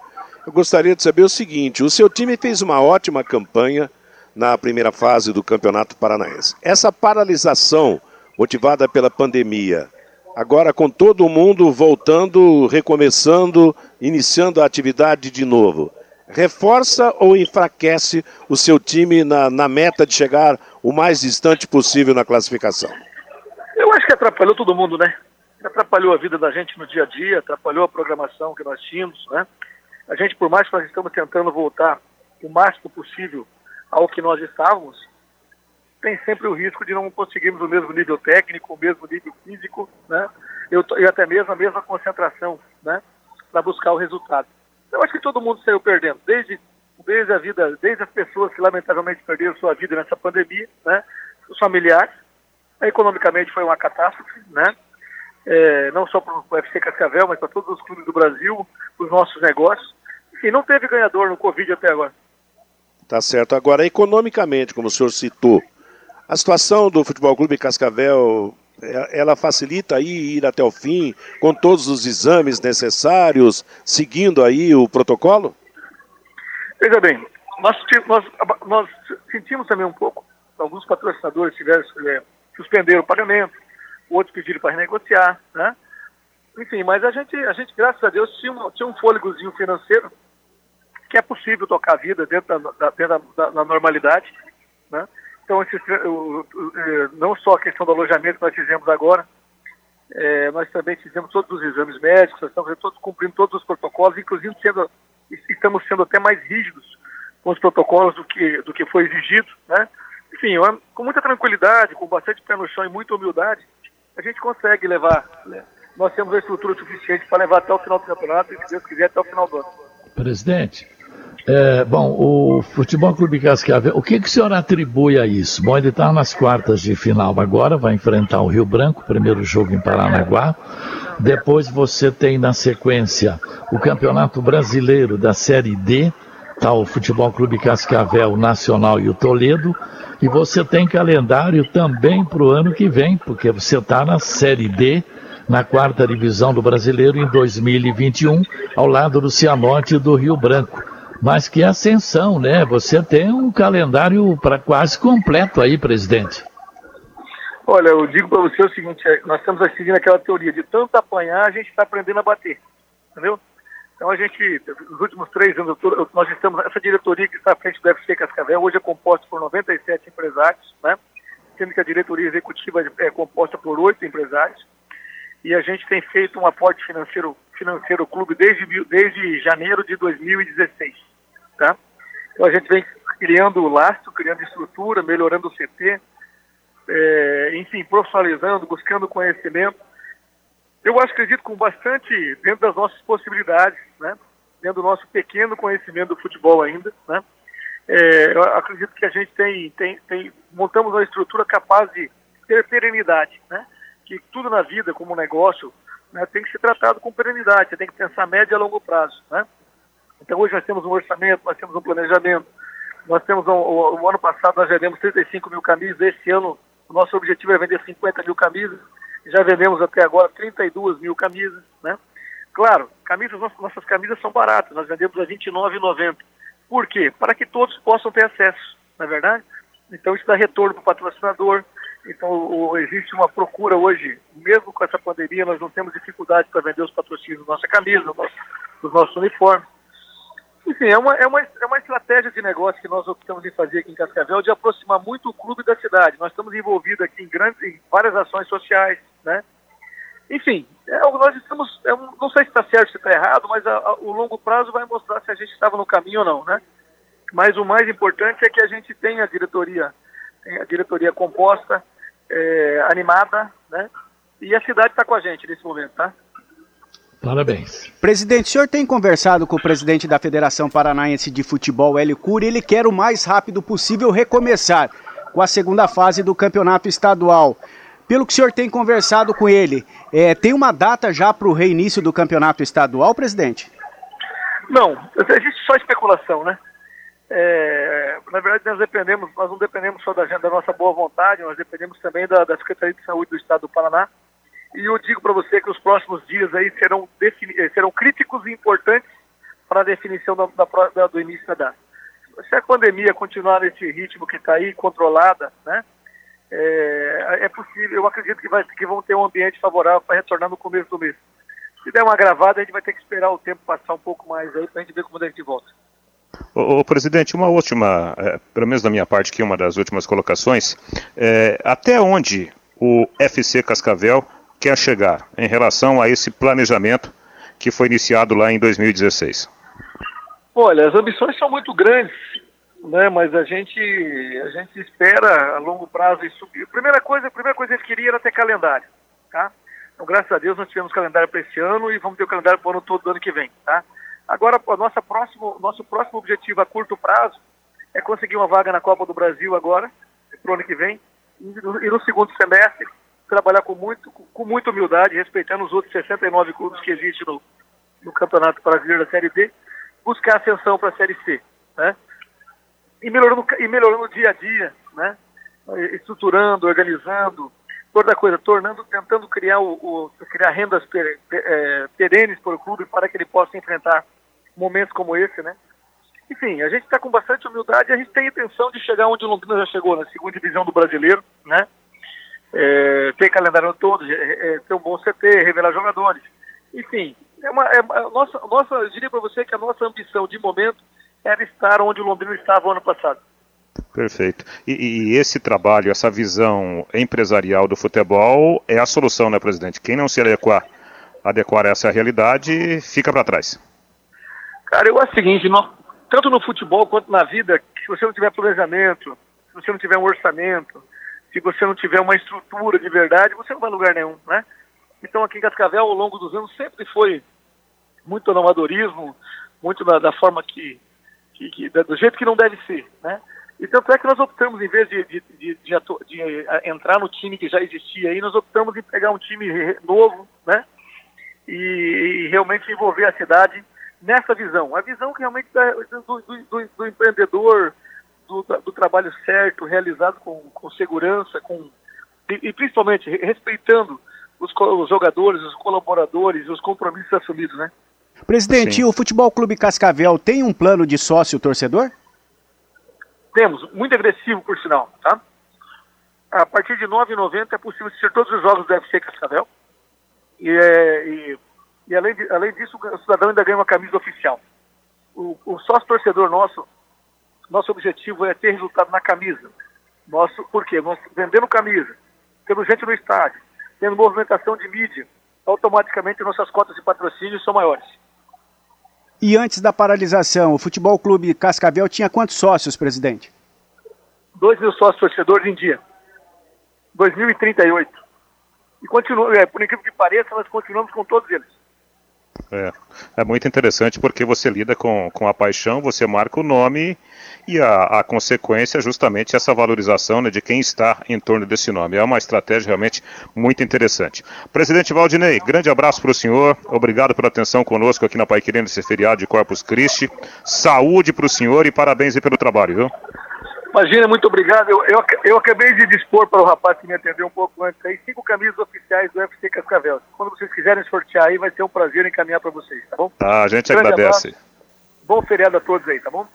Eu gostaria de saber o seguinte: o seu time fez uma ótima campanha na primeira fase do Campeonato Paranaense. Essa paralisação motivada pela pandemia, agora com todo mundo voltando, recomeçando, iniciando a atividade de novo reforça ou enfraquece o seu time na, na meta de chegar o mais distante possível na classificação? Eu acho que atrapalhou todo mundo, né? Atrapalhou a vida da gente no dia a dia, atrapalhou a programação que nós tínhamos, né? A gente, por mais que nós estamos tentando voltar o máximo possível ao que nós estávamos, tem sempre o risco de não conseguirmos o mesmo nível técnico, o mesmo nível físico, né? Eu, e até mesmo a mesma concentração, né? Para buscar o resultado. Eu acho que todo mundo saiu perdendo, desde, desde a vida, desde as pessoas que lamentavelmente perderam sua vida nessa pandemia, né? Os familiares, economicamente foi uma catástrofe, né? É, não só para o UFC Cascavel, mas para todos os clubes do Brasil, os nossos negócios. Enfim, não teve ganhador no Covid até agora. Tá certo. Agora, economicamente, como o senhor citou, a situação do Futebol Clube Cascavel é, ela facilita aí ir até o fim com todos os exames necessários, seguindo aí o protocolo? Veja bem, nós, nós, nós sentimos também um pouco, alguns patrocinadores tiveram, é, suspenderam o pagamento, outros pediram para renegociar, né? Enfim, mas a gente, a gente, graças a Deus, tinha tinha um fôlegozinho financeiro que é possível tocar a vida dentro da, da, dentro da, da normalidade, né? Então, esse, é, não só a questão do alojamento que nós fizemos agora, é, nós também fizemos todos os exames médicos, estamos todos, cumprindo todos os protocolos, inclusive sendo, estamos sendo até mais rígidos com os protocolos do que, do que foi exigido, né? Enfim, com muita tranquilidade, com bastante pé no chão e muita humildade, a gente consegue levar. Né? Nós temos a estrutura suficiente para levar até o final do campeonato e, se Deus quiser, até o final do ano. Presidente, é, bom, o Futebol Clube Cascavel, o que, que o senhor atribui a isso? Bom, ele está nas quartas de final agora, vai enfrentar o Rio Branco, primeiro jogo em Paranaguá. Depois você tem na sequência o Campeonato Brasileiro da Série D, o Futebol Clube Cascavel Nacional e o Toledo. E você tem calendário também para o ano que vem, porque você está na Série D, na quarta divisão do Brasileiro em 2021, ao lado do Cianorte e do Rio Branco. Mas que ascensão, né? Você tem um calendário para quase completo aí, presidente. Olha, eu digo para você o seguinte: é, nós estamos seguindo aquela teoria de tanto apanhar, a gente está aprendendo a bater, entendeu? Então a gente, nos últimos três anos, nós estamos, essa diretoria que está à frente do UFC Cascavel, hoje é composta por 97 empresários, né? Sendo que a diretoria executiva é composta por oito empresários. E a gente tem feito um aporte financeiro, financeiro clube desde, desde janeiro de 2016 tá? Então a gente vem criando o lastro, criando estrutura, melhorando o CT, é, enfim, profissionalizando, buscando conhecimento. Eu acredito, com bastante, dentro das nossas possibilidades, né? Dentro do nosso pequeno conhecimento do futebol ainda, né? É, eu acredito que a gente tem, tem, tem, montamos uma estrutura capaz de ter perenidade, né? Que tudo na vida, como negócio, né, tem que ser tratado com perenidade, você tem que pensar médio a longo prazo, né? Então hoje nós temos um orçamento, nós temos um planejamento, nós temos um, o, o, ano passado nós vendemos 35 mil camisas, esse ano o nosso objetivo é vender 50 mil camisas, já vendemos até agora 32 mil camisas, né? Claro, camisas, nossas camisas são baratas, nós vendemos a R$ 29,90. Por quê? Para que todos possam ter acesso, não é verdade? Então isso dá retorno para o patrocinador, então existe uma procura hoje, mesmo com essa pandemia, nós não temos dificuldade para vender os patrocínios da nossa camisa, dos nossos uniformes. Enfim, é uma, é, uma, é uma estratégia de negócio que nós optamos em fazer aqui em Cascavel de aproximar muito o clube da cidade. Nós estamos envolvidos aqui em, grandes, em várias ações sociais, né? Enfim, é, nós estamos, é, não sei se está certo, se está errado, mas a, a, o longo prazo vai mostrar se a gente estava no caminho ou não, né? Mas o mais importante é que a gente tenha a diretoria, tem a diretoria composta, é, animada, né? E a cidade está com a gente nesse momento, tá? Parabéns. Presidente, o senhor tem conversado com o presidente da Federação Paranaense de Futebol, Hélio Cury, ele quer o mais rápido possível recomeçar com a segunda fase do campeonato estadual. Pelo que o senhor tem conversado com ele, é, tem uma data já para o reinício do campeonato estadual, presidente? Não, existe só especulação, né? É, na verdade, nós dependemos, nós não dependemos só da, da nossa boa vontade, nós dependemos também da, da Secretaria de Saúde do Estado do Paraná. E eu digo para você que os próximos dias aí serão, eh, serão críticos e importantes para a definição da, da, do início da data. Se a pandemia continuar nesse ritmo que está aí, controlada, né, é, é, possível, eu acredito que, vai, que vão ter um ambiente favorável para retornar no começo do mês. Se der uma gravada, a gente vai ter que esperar o tempo passar um pouco mais aí para a gente ver como a gente volta. O, presidente, uma última, é, pelo menos da minha parte aqui, uma das últimas colocações. É, até onde o FC Cascavel quer chegar em relação a esse planejamento que foi iniciado lá em 2016? Olha, as ambições são muito grandes, né? Mas a gente a gente espera a longo prazo isso. A primeira coisa, a primeira coisa que a gente queria era ter calendário, tá? Então, graças a Deus, nós tivemos calendário para esse ano e vamos ter o calendário para o ano todo do ano que vem, tá? Agora, o nosso próximo, nosso próximo objetivo a curto prazo é conseguir uma vaga na Copa do Brasil agora, para o ano que vem, e no, e no segundo semestre trabalhar com, muito, com muita humildade, respeitando os outros 69 clubes que existem no, no Campeonato Brasileiro da Série D, buscar ascensão para a Série C, né? E melhorando, e melhorando dia a dia, né? Estruturando, organizando, toda coisa, tornando, tentando criar, o, o criar rendas per, per, é, perenes para o clube para que ele possa enfrentar momentos como esse, né? Enfim, a gente está com bastante humildade e a gente tem a intenção de chegar onde o Londrina já chegou, na segunda divisão do brasileiro, né? É, ter calendário todo, é, ter um bom CT, revelar jogadores. Enfim, é uma, é, nossa, nossa, eu diria para você que a nossa ambição de momento era estar onde o Londrina estava ano passado. Perfeito. E, e, esse trabalho, essa visão empresarial do futebol é a solução, né, presidente? Quem não se adequar, adequar a essa realidade fica para trás. Cara, eu acho o seguinte, tanto no futebol quanto na vida, se você não tiver planejamento, se você não tiver um orçamento, se você não tiver uma estrutura de verdade, você não vai a lugar nenhum, né? Então aqui em Cascavel, ao longo dos anos, sempre foi muito no amadorismo, muito da forma que, que, que, do jeito que não deve ser, né? E tanto é que nós optamos, em vez de, de, de, de, de eh, entrar no time que já existia aí, nós optamos em pegar um time novo, né? E, e realmente envolver a cidade nessa visão. A visão que realmente da, do, do, do, empreendedor, do, do, trabalho certo, realizado com, com segurança, com, e, e principalmente respeitando os, os, jogadores, os colaboradores, os compromissos assumidos, né? Presidente, Sim. o Futebol Clube Cascavel tem um plano de sócio torcedor? Temos, muito agressivo por sinal, tá? A partir de R$ 9,90 é possível assistir todos os jogos do UFC Cascavel. E, é, e, e além, de, além disso, o cidadão ainda ganha uma camisa oficial. O, o sócio torcedor nosso, nosso objetivo é ter resultado na camisa. Nosso, por quê? Nós vendendo camisa, tendo gente no estádio, tendo movimentação de mídia, automaticamente nossas cotas de patrocínio são maiores. E antes da paralisação, o Futebol Clube Cascavel tinha quantos sócios, presidente? 2 mil sócios torcedores em dia. 2038. E continua, é, por incrível que pareça, nós continuamos com todos eles. É, é muito interessante porque você lida com, com a paixão, você marca o nome e a, a consequência é justamente essa valorização né, de quem está em torno desse nome. É uma estratégia realmente muito interessante. Presidente Valdinei, grande abraço para o senhor, obrigado pela atenção conosco aqui na Pai Querendo nesse feriado de Corpus Christi. Saúde para o senhor e parabéns pelo trabalho, viu? Imagina, muito obrigado. Eu, eu, eu, acabei de dispor para o rapaz que me atendeu um pouco antes aí, cinco camisas oficiais do UFC Cascavel. Quando vocês quiserem sortear aí, vai ser um prazer encaminhar para vocês, tá bom? Tá, a gente Grande agradece. Abraço. Bom feriado a todos aí, tá bom?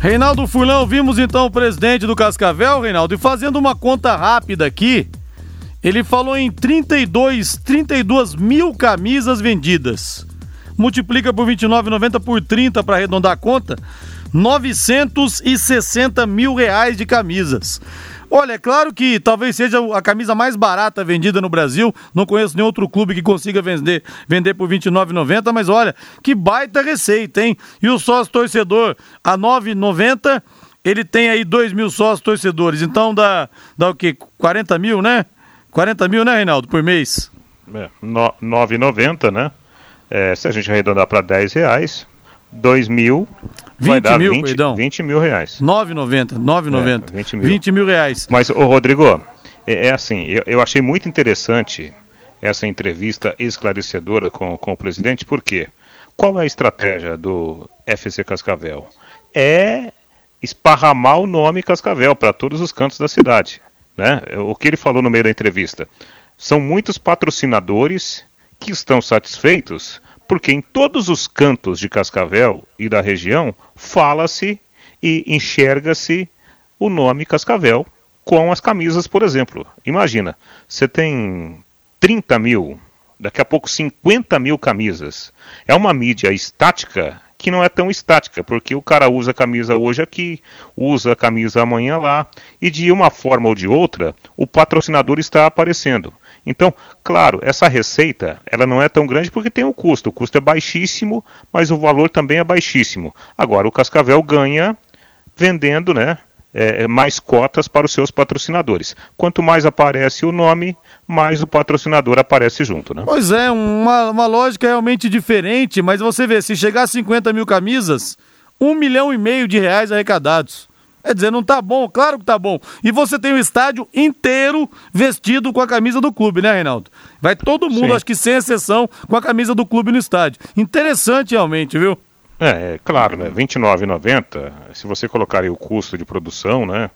Reinaldo Furlão, vimos então o presidente do Cascavel, Reinaldo, e fazendo uma conta rápida aqui, ele falou em 32, 32 mil camisas vendidas. Multiplica por 29,90 por 30 para arredondar a conta. 960 mil reais de camisas. Olha, é claro que talvez seja a camisa mais barata vendida no Brasil. Não conheço nenhum outro clube que consiga vender, vender por R$ 29,90, mas olha, que baita receita, hein? E o sócio torcedor a R$ 9,90, ele tem aí 2 mil sócios torcedores. Então dá, dá o quê? 40 mil, né? 40 mil, né, Reinaldo, por mês? É, 9,90, né? É, se a gente arredondar para 10 reais, 2 mil 20 vai dar mil, 20, perdão. 20 mil reais. 9,90, 9,90. É, 20 mil. 20 mil reais. Mas, ô Rodrigo, é, é assim, eu, eu, achei muito interessante essa entrevista esclarecedora com, com o presidente, por quê? Qual é a estratégia do FC Cascavel? É esparramar o nome Cascavel para todos os cantos da cidade. Né? O que ele falou no meio da entrevista. São muitos patrocinadores que estão satisfeitos porque em todos os cantos de Cascavel e da região fala-se e enxerga-se o nome Cascavel com as camisas, por exemplo. Imagina, você tem 30 mil, daqui a pouco 50 mil camisas. É uma mídia estática que não é tão estática, porque o cara usa a camisa hoje aqui, usa a camisa amanhã lá, e de uma forma ou de outra, o patrocinador está aparecendo. Então, claro, essa receita ela não é tão grande porque tem um custo. O custo é baixíssimo, mas o valor também é baixíssimo. Agora, o Cascavel ganha vendendo né, é, mais cotas para os seus patrocinadores. Quanto mais aparece o nome, mais o patrocinador aparece junto. Né? Pois é, uma, uma lógica realmente diferente, mas você vê, se chegar a 50 mil camisas, um milhão e meio de reais arrecadados. Quer dizer, não tá bom? Claro que tá bom. E você tem o estádio inteiro vestido com a camisa do clube, né, Reinaldo? Vai todo mundo, Sim. acho que sem exceção, com a camisa do clube no estádio. Interessante realmente, viu? É, é claro, né? R$29,90, se você colocar aí o custo de produção, né?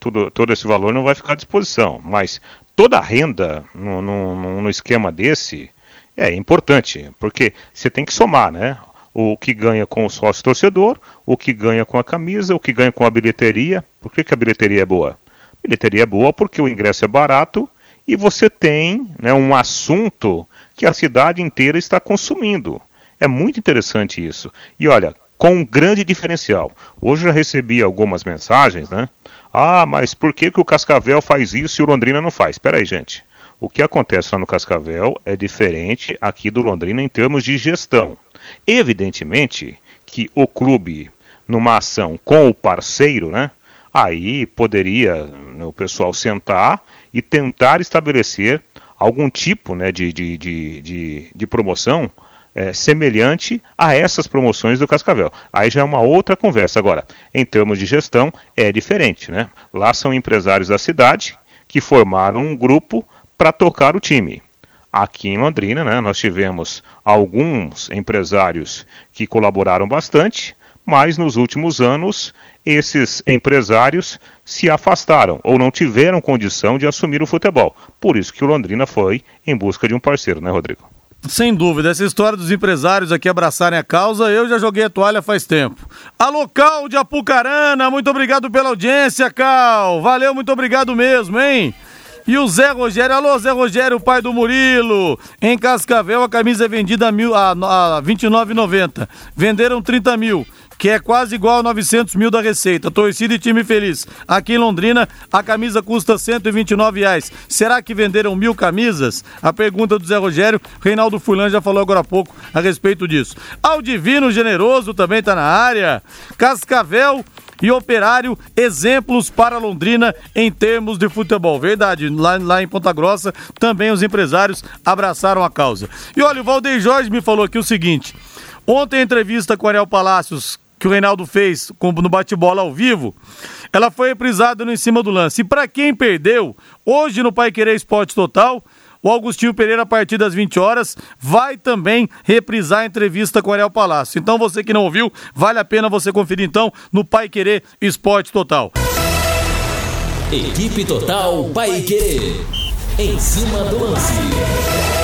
Tudo, todo esse valor não vai ficar à disposição. Mas toda a renda no, no, no esquema desse é importante, porque você tem que somar, né? O que ganha com o sócio torcedor, o que ganha com a camisa, o que ganha com a bilheteria. Por que, que a bilheteria é boa? A bilheteria é boa porque o ingresso é barato e você tem né, um assunto que a cidade inteira está consumindo. É muito interessante isso. E olha, com um grande diferencial. Hoje já recebi algumas mensagens, né? Ah, mas por que, que o Cascavel faz isso e o Londrina não faz? Espera aí, gente. O que acontece lá no Cascavel é diferente aqui do Londrina em termos de gestão. Evidentemente que o clube, numa ação com o parceiro, né? Aí poderia né, o pessoal sentar e tentar estabelecer algum tipo né, de, de, de, de, de promoção é, semelhante a essas promoções do Cascavel. Aí já é uma outra conversa. Agora, em termos de gestão, é diferente. Né? Lá são empresários da cidade que formaram um grupo para tocar o time. Aqui em Londrina, né, nós tivemos alguns empresários que colaboraram bastante, mas nos últimos anos esses empresários se afastaram ou não tiveram condição de assumir o futebol. Por isso que o Londrina foi em busca de um parceiro, né, Rodrigo? Sem dúvida, essa história dos empresários aqui abraçarem a causa, eu já joguei a toalha faz tempo. Alô, Cal de Apucarana, muito obrigado pela audiência, Cal. Valeu, muito obrigado mesmo, hein? E o Zé Rogério, alô Zé Rogério, pai do Murilo. Em Cascavel a camisa é vendida a, mil, a, a 29,90. Venderam 30 mil que é quase igual a 900 mil da Receita. Torcida e time feliz. Aqui em Londrina, a camisa custa 129 reais. Será que venderam mil camisas? A pergunta do Zé Rogério, Reinaldo Fulan já falou agora há pouco a respeito disso. Ao Divino Generoso também está na área. Cascavel e Operário, exemplos para Londrina em termos de futebol. Verdade, lá, lá em Ponta Grossa também os empresários abraçaram a causa. E olha, o Valdeir Jorge me falou aqui o seguinte: ontem entrevista com Ariel Palácios que o Reinaldo fez no bate-bola ao vivo, ela foi reprisada no Em Cima do Lance. E para quem perdeu, hoje no Pai Querer Esporte Total, o Augustinho Pereira, a partir das 20 horas, vai também reprisar a entrevista com o Ariel Palácio. Então, você que não ouviu, vale a pena você conferir então no Pai Querer Esporte Total. Equipe Total Pai Querer. Em cima do lance.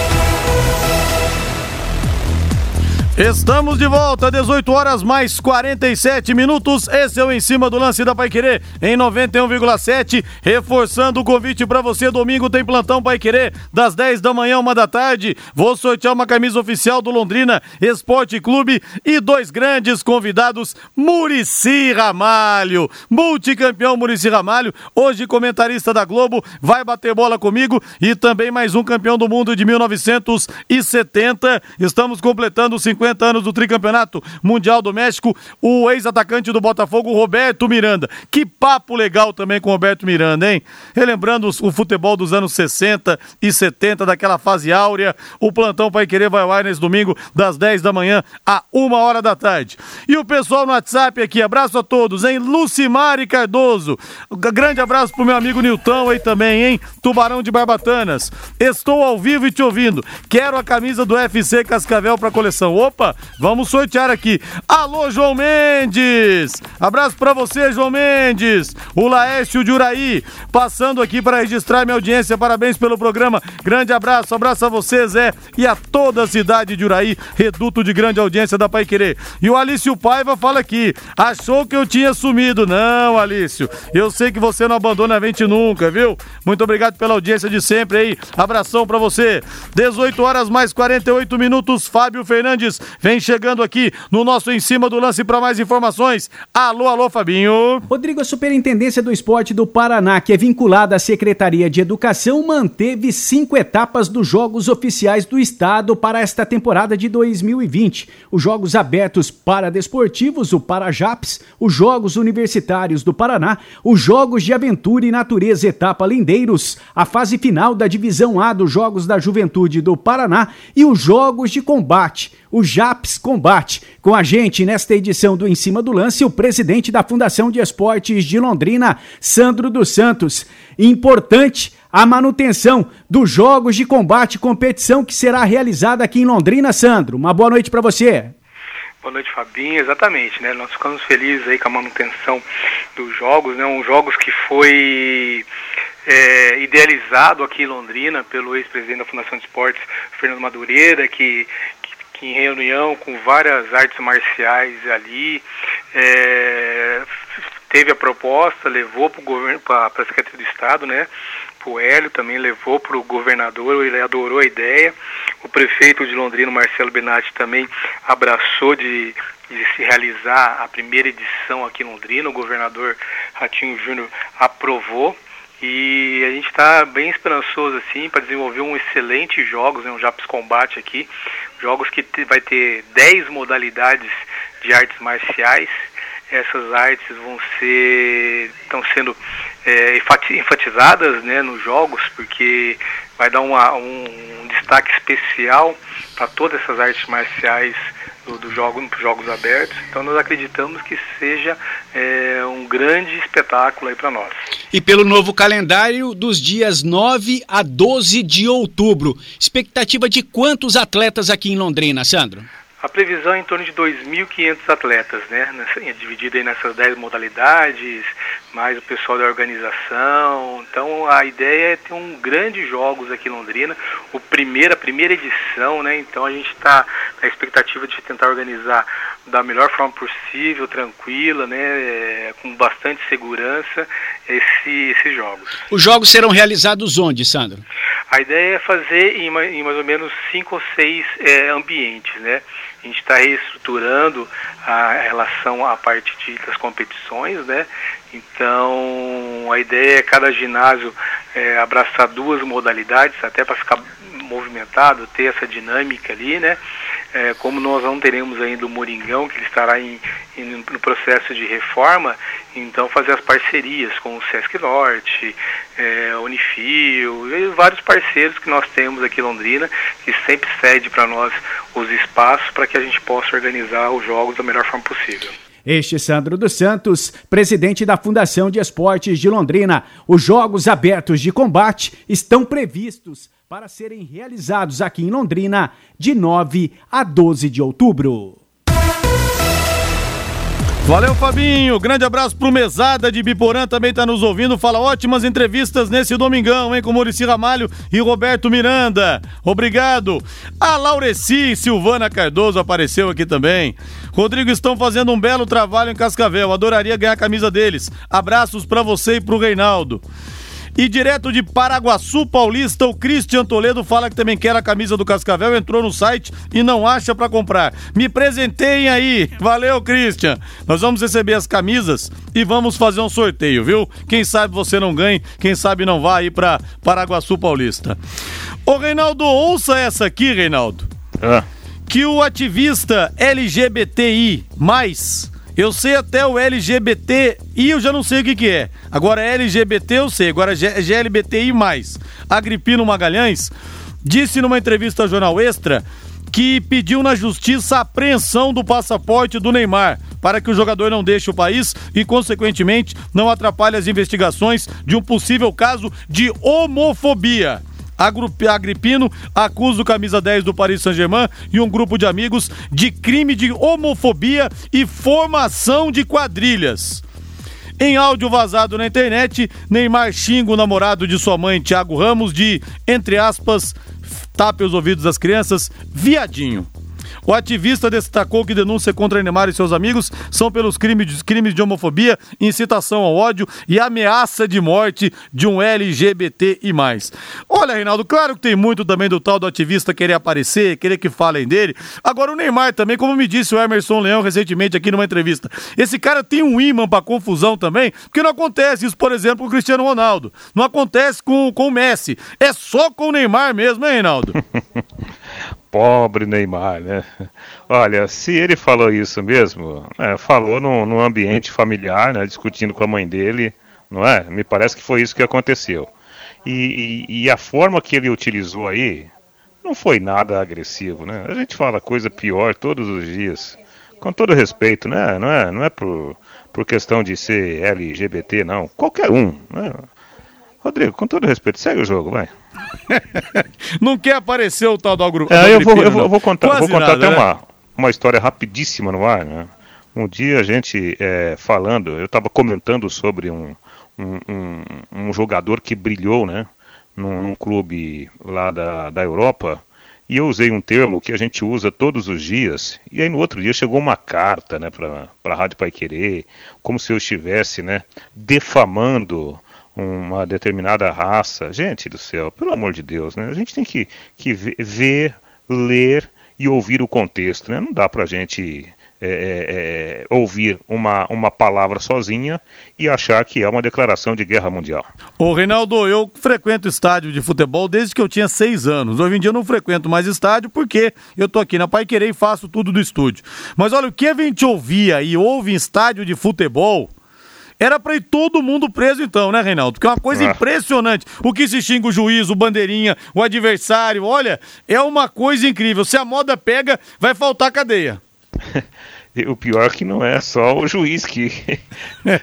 Estamos de volta, 18 horas mais 47 minutos. Esse é o Em Cima do Lance da Pai Querer, em 91,7. Reforçando o convite para você, domingo tem plantão Pai Querer, das 10 da manhã, uma da tarde. Vou sortear uma camisa oficial do Londrina Esporte Clube e dois grandes convidados, Murici Ramalho, multicampeão Murici Ramalho, hoje comentarista da Globo, vai bater bola comigo e também mais um campeão do mundo de 1970. Estamos completando 50 50 anos do tricampeonato mundial do México, o ex-atacante do Botafogo, Roberto Miranda. Que papo legal também com o Roberto Miranda, hein? Relembrando o futebol dos anos 60 e 70, daquela fase áurea. O plantão Pai Querer vai ao ar nesse domingo, das 10 da manhã a 1 hora da tarde. E o pessoal no WhatsApp aqui, abraço a todos, hein? Lucimari Cardoso. Grande abraço pro meu amigo Nilton aí também, hein? Tubarão de Barbatanas. Estou ao vivo e te ouvindo. Quero a camisa do FC Cascavel pra coleção. Opa, vamos sortear aqui. Alô, João Mendes! Abraço pra você, João Mendes. O Laércio de Uraí, passando aqui para registrar minha audiência. Parabéns pelo programa. Grande abraço, abraço a você, Zé, e a toda a cidade de Uraí, reduto de grande audiência da Pai Querer. E o Alício Paiva fala aqui: achou que eu tinha sumido. Não, Alício, eu sei que você não abandona a gente nunca, viu? Muito obrigado pela audiência de sempre aí. Abração para você. 18 horas mais 48 minutos. Fábio Fernandes vem chegando aqui no nosso Em Cima do Lance para mais informações. Alô, alô, Fabinho. Rodrigo, a Superintendência do Esporte do Paraná, que é vinculada à Secretaria de Educação, manteve cinco etapas dos Jogos Oficiais do Estado para esta temporada de 2020. Os Jogos Abertos Paradesportivos, o Parajaps, os Jogos Universitários do Paraná, os Jogos de Aventura e Natureza Etapa Lindeiros, a fase final da Divisão A dos Jogos da Juventude do Paraná e os Jogos de Combate, o JAPS Combate. Com a gente nesta edição do Em Cima do Lance, o presidente da Fundação de Esportes de Londrina, Sandro dos Santos. Importante a manutenção dos Jogos de Combate competição que será realizada aqui em Londrina, Sandro. Uma boa noite para você. Boa noite, Fabinho. Exatamente, né? Nós ficamos felizes aí com a manutenção dos jogos, né? Um jogos que foi é, idealizado aqui em Londrina pelo ex-presidente da Fundação de Esportes, Fernando Madureira, que, que, em reunião com várias artes marciais ali, é, teve a proposta, levou para o governo, para a Secretaria do Estado, né? O Hélio também levou para o governador, ele adorou a ideia. O prefeito de Londrina, Marcelo Benatti, também abraçou de, de se realizar a primeira edição aqui em Londrina. O governador Ratinho Júnior aprovou. E a gente está bem esperançoso assim para desenvolver um excelente jogos, né, um Japs Combate aqui, jogos que vai ter 10 modalidades de artes marciais. Essas artes vão ser estão sendo é, enfatizadas né, nos jogos, porque vai dar uma, um, um destaque especial para todas essas artes marciais do, do jogo, jogos abertos. Então nós acreditamos que seja é, um grande espetáculo aí para nós. E pelo novo calendário dos dias 9 a 12 de outubro, expectativa de quantos atletas aqui em Londrina, Sandro? A previsão é em torno de 2.500 atletas, né? Dividido aí nessas 10 modalidades, mais o pessoal da organização. Então a ideia é ter um grande jogos aqui em Londrina, o primeiro, a primeira edição, né? Então a gente está na expectativa de tentar organizar da melhor forma possível, tranquila, né? É, com bastante segurança esse, esses jogos. Os jogos serão realizados onde, Sandro? A ideia é fazer em, em mais ou menos cinco ou seis é, ambientes, né? A gente está reestruturando a relação à parte de, das competições, né? Então a ideia é cada ginásio é, abraçar duas modalidades, até para ficar movimentado, ter essa dinâmica ali, né? É, como nós não teremos ainda o Moringão, que ele estará em, em, no processo de reforma, então fazer as parcerias com o Sesc Norte, é, Unifil e vários parceiros que nós temos aqui em Londrina, que sempre cede para nós os espaços para que a gente possa organizar os jogos da melhor forma possível. Este Sandro dos Santos, presidente da Fundação de Esportes de Londrina. Os Jogos Abertos de Combate estão previstos para serem realizados aqui em Londrina de 9 a 12 de outubro. Valeu, Fabinho. Grande abraço pro Mesada de Biporã, também tá nos ouvindo. Fala ótimas entrevistas nesse domingão, hein, com Murici Ramalho e Roberto Miranda. Obrigado. A Laureci Silvana Cardoso apareceu aqui também. Rodrigo estão fazendo um belo trabalho em Cascavel. Adoraria ganhar a camisa deles. Abraços para você e pro Reinaldo. E direto de Paraguaçu Paulista, o Cristian Toledo fala que também quer a camisa do Cascavel, entrou no site e não acha para comprar. Me presenteiem aí. Valeu, Cristian. Nós vamos receber as camisas e vamos fazer um sorteio, viu? Quem sabe você não ganhe, quem sabe não vá aí para Paraguaçu Paulista. Ô, Reinaldo, ouça essa aqui, Reinaldo. Ah que o ativista LGBTI, eu sei até o LGBT e eu já não sei o que, que é. Agora LGBT eu sei, agora GLBTI. Agripino Magalhães disse numa entrevista ao Jornal Extra que pediu na justiça a apreensão do passaporte do Neymar para que o jogador não deixe o país e, consequentemente, não atrapalhe as investigações de um possível caso de homofobia. Agripino acusa o camisa 10 do Paris Saint-Germain e um grupo de amigos de crime de homofobia e formação de quadrilhas. Em áudio vazado na internet, Neymar xinga o namorado de sua mãe, Thiago Ramos, de, entre aspas, tape os ouvidos das crianças, viadinho. O ativista destacou que denúncia contra Neymar e seus amigos são pelos crimes, crimes de homofobia, incitação ao ódio e ameaça de morte de um LGBT e mais. Olha, Reinaldo, claro que tem muito também do tal do ativista querer aparecer, querer que falem dele. Agora o Neymar também, como me disse o Emerson Leão recentemente aqui numa entrevista, esse cara tem um imã para confusão também, porque não acontece isso, por exemplo, com o Cristiano Ronaldo. Não acontece com, com o Messi. É só com o Neymar mesmo, hein, Reinaldo? Pobre Neymar, né? Olha, se ele falou isso mesmo, é, falou no, no, ambiente familiar, né, discutindo com a mãe dele, não é? Me parece que foi isso que aconteceu. E, e, e, a forma que ele utilizou aí não foi nada agressivo, né? A gente fala coisa pior todos os dias. Com todo respeito, né? Não é, não é por, por questão de ser LGBT, não. Qualquer um. Né? Rodrigo, com todo respeito, segue o jogo, vai. não quer aparecer o tal do grupo. É, eu, vou, eu, vou, eu vou contar, vou contar nada, até né? uma, uma história rapidíssima no ar, né? Um dia a gente é, falando, eu estava comentando sobre um, um, um, um, jogador que brilhou, né? Num, num, clube lá da, da Europa. E eu usei um termo que a gente usa todos os dias. E aí no outro dia chegou uma carta, né, para a Rádio Pai Querer, como se eu estivesse, né, defamando uma determinada raça. Gente do céu, pelo amor de Deus, né? A gente tem que, que ver, ler e ouvir o contexto, né? Não dá pra gente é, é, é, ouvir uma, uma palavra sozinha e achar que é uma declaração de guerra mundial. Ô Reinaldo, eu frequento estádio de futebol desde que eu tinha seis anos. Hoje em dia eu não frequento mais estádio porque eu tô aqui na Pai Querer e faço tudo do estúdio. Mas olha, o que a gente ouvia e ouve em estádio de futebol era pra ir todo mundo preso então, né, Reinaldo? Porque é uma coisa é. impressionante. O que se xinga o juiz, o bandeirinha, o adversário, olha, é uma coisa incrível. Se a moda pega, vai faltar cadeia. o pior é que não é só o juiz que,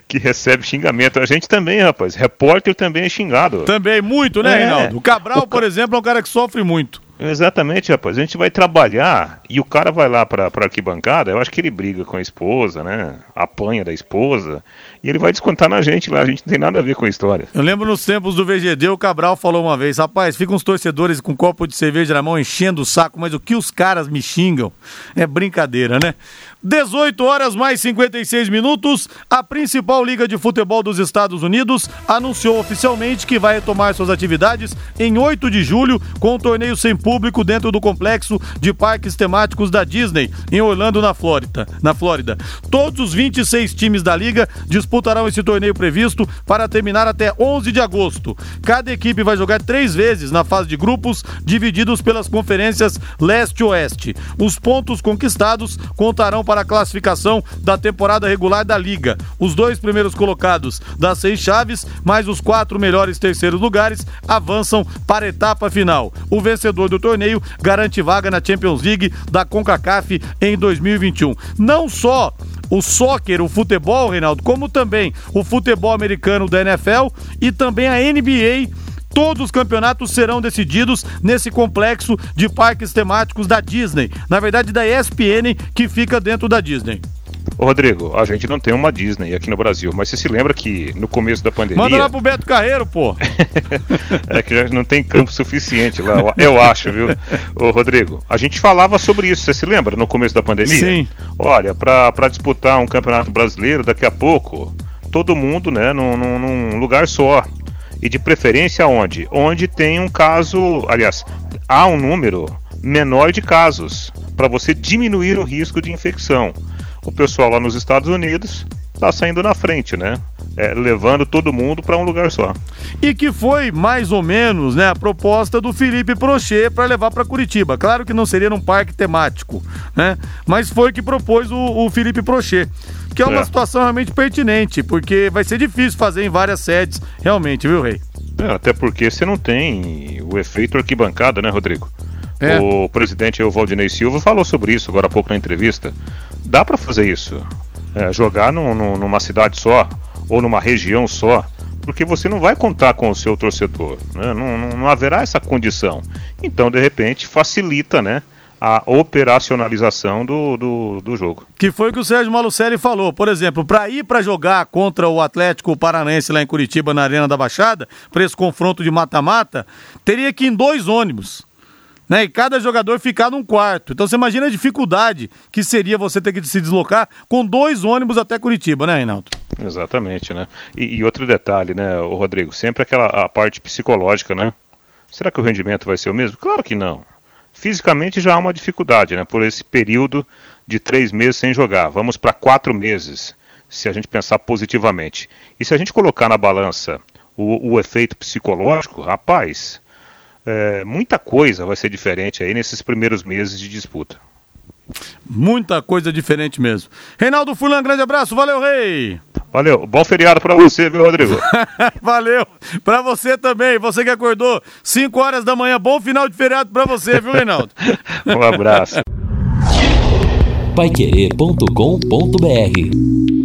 que recebe xingamento. A gente também, rapaz. Repórter também é xingado. Também, muito, né, é. Reinaldo? O Cabral, por exemplo, é um cara que sofre muito. Exatamente, rapaz. A gente vai trabalhar e o cara vai lá pra, pra arquibancada, eu acho que ele briga com a esposa, né? Apanha da esposa. E ele vai descontar na gente lá, a gente não tem nada a ver com a história. Eu lembro nos tempos do VGD, o Cabral falou uma vez, rapaz, ficam os torcedores com um copo de cerveja na mão enchendo o saco, mas o que os caras me xingam é brincadeira, né? 18 horas mais 56 minutos, a principal liga de futebol dos Estados Unidos anunciou oficialmente que vai retomar suas atividades em 8 de julho com um torneio sem público dentro do complexo de parques temáticos da Disney em Orlando, na Flórida. Na Flórida. Todos os 26 times da liga disputarão esse torneio previsto para terminar até 11 de agosto. Cada equipe vai jogar três vezes na fase de grupos, divididos pelas conferências leste-oeste. Os pontos conquistados contarão para a classificação da temporada regular da Liga. Os dois primeiros colocados das seis chaves, mais os quatro melhores terceiros lugares, avançam para a etapa final. O vencedor do torneio garante vaga na Champions League da CONCACAF em 2021. Não só o soccer, o futebol, Reinaldo, como também o futebol americano da NFL e também a NBA Todos os campeonatos serão decididos nesse complexo de parques temáticos da Disney. Na verdade, da ESPN, que fica dentro da Disney. Ô Rodrigo, a gente não tem uma Disney aqui no Brasil, mas você se lembra que no começo da pandemia. Manda lá pro Beto Carreiro, pô! é que já não tem campo suficiente lá, eu acho, viu? Ô Rodrigo, a gente falava sobre isso, você se lembra, no começo da pandemia? Sim. Olha, para disputar um campeonato brasileiro daqui a pouco, todo mundo, né, num, num lugar só. E de preferência onde? Onde tem um caso, aliás, há um número menor de casos, para você diminuir o risco de infecção. O pessoal lá nos Estados Unidos tá saindo na frente, né? É, levando todo mundo para um lugar só. E que foi mais ou menos né, a proposta do Felipe Prochê para levar para Curitiba. Claro que não seria num parque temático, né? Mas foi que propôs o, o Felipe Prochê. Que é uma é. situação realmente pertinente, porque vai ser difícil fazer em várias sedes, realmente, viu, Rei? É, até porque você não tem o efeito arquibancada, né, Rodrigo? É. O presidente o Valdinei Silva falou sobre isso agora há pouco na entrevista. Dá para fazer isso. É, jogar no, numa cidade só ou numa região só, porque você não vai contar com o seu torcedor. Né? Não, não, não haverá essa condição. Então, de repente, facilita, né? a operacionalização do, do, do, jogo. Que foi o que o Sérgio Malucelli falou. Por exemplo, para ir para jogar contra o Atlético Paranaense lá em Curitiba, na Arena da Baixada, para esse confronto de mata-mata, teria que ir em dois ônibus né? E cada jogador ficar num quarto. Então você imagina a dificuldade que seria você ter que se deslocar com dois ônibus até Curitiba, né, Reinaldo? Exatamente, né? E, e outro detalhe, né, Rodrigo, sempre aquela a parte psicológica, né? Será que o rendimento vai ser o mesmo? Claro que não. Fisicamente já há uma dificuldade, né? Por esse período de três meses sem jogar. Vamos para quatro meses, se a gente pensar positivamente. E se a gente colocar na balança o, o efeito psicológico, rapaz, é, muita coisa vai ser diferente aí nesses primeiros meses de disputa. Muita coisa diferente mesmo. Reinaldo Fulan, grande abraço, valeu, Rei! Valeu, bom feriado para você, viu, Rodrigo? valeu, para você também, você que acordou 5 horas da manhã, bom final de feriado para você, viu, Reinaldo? um abraço. Paiquerê.com.br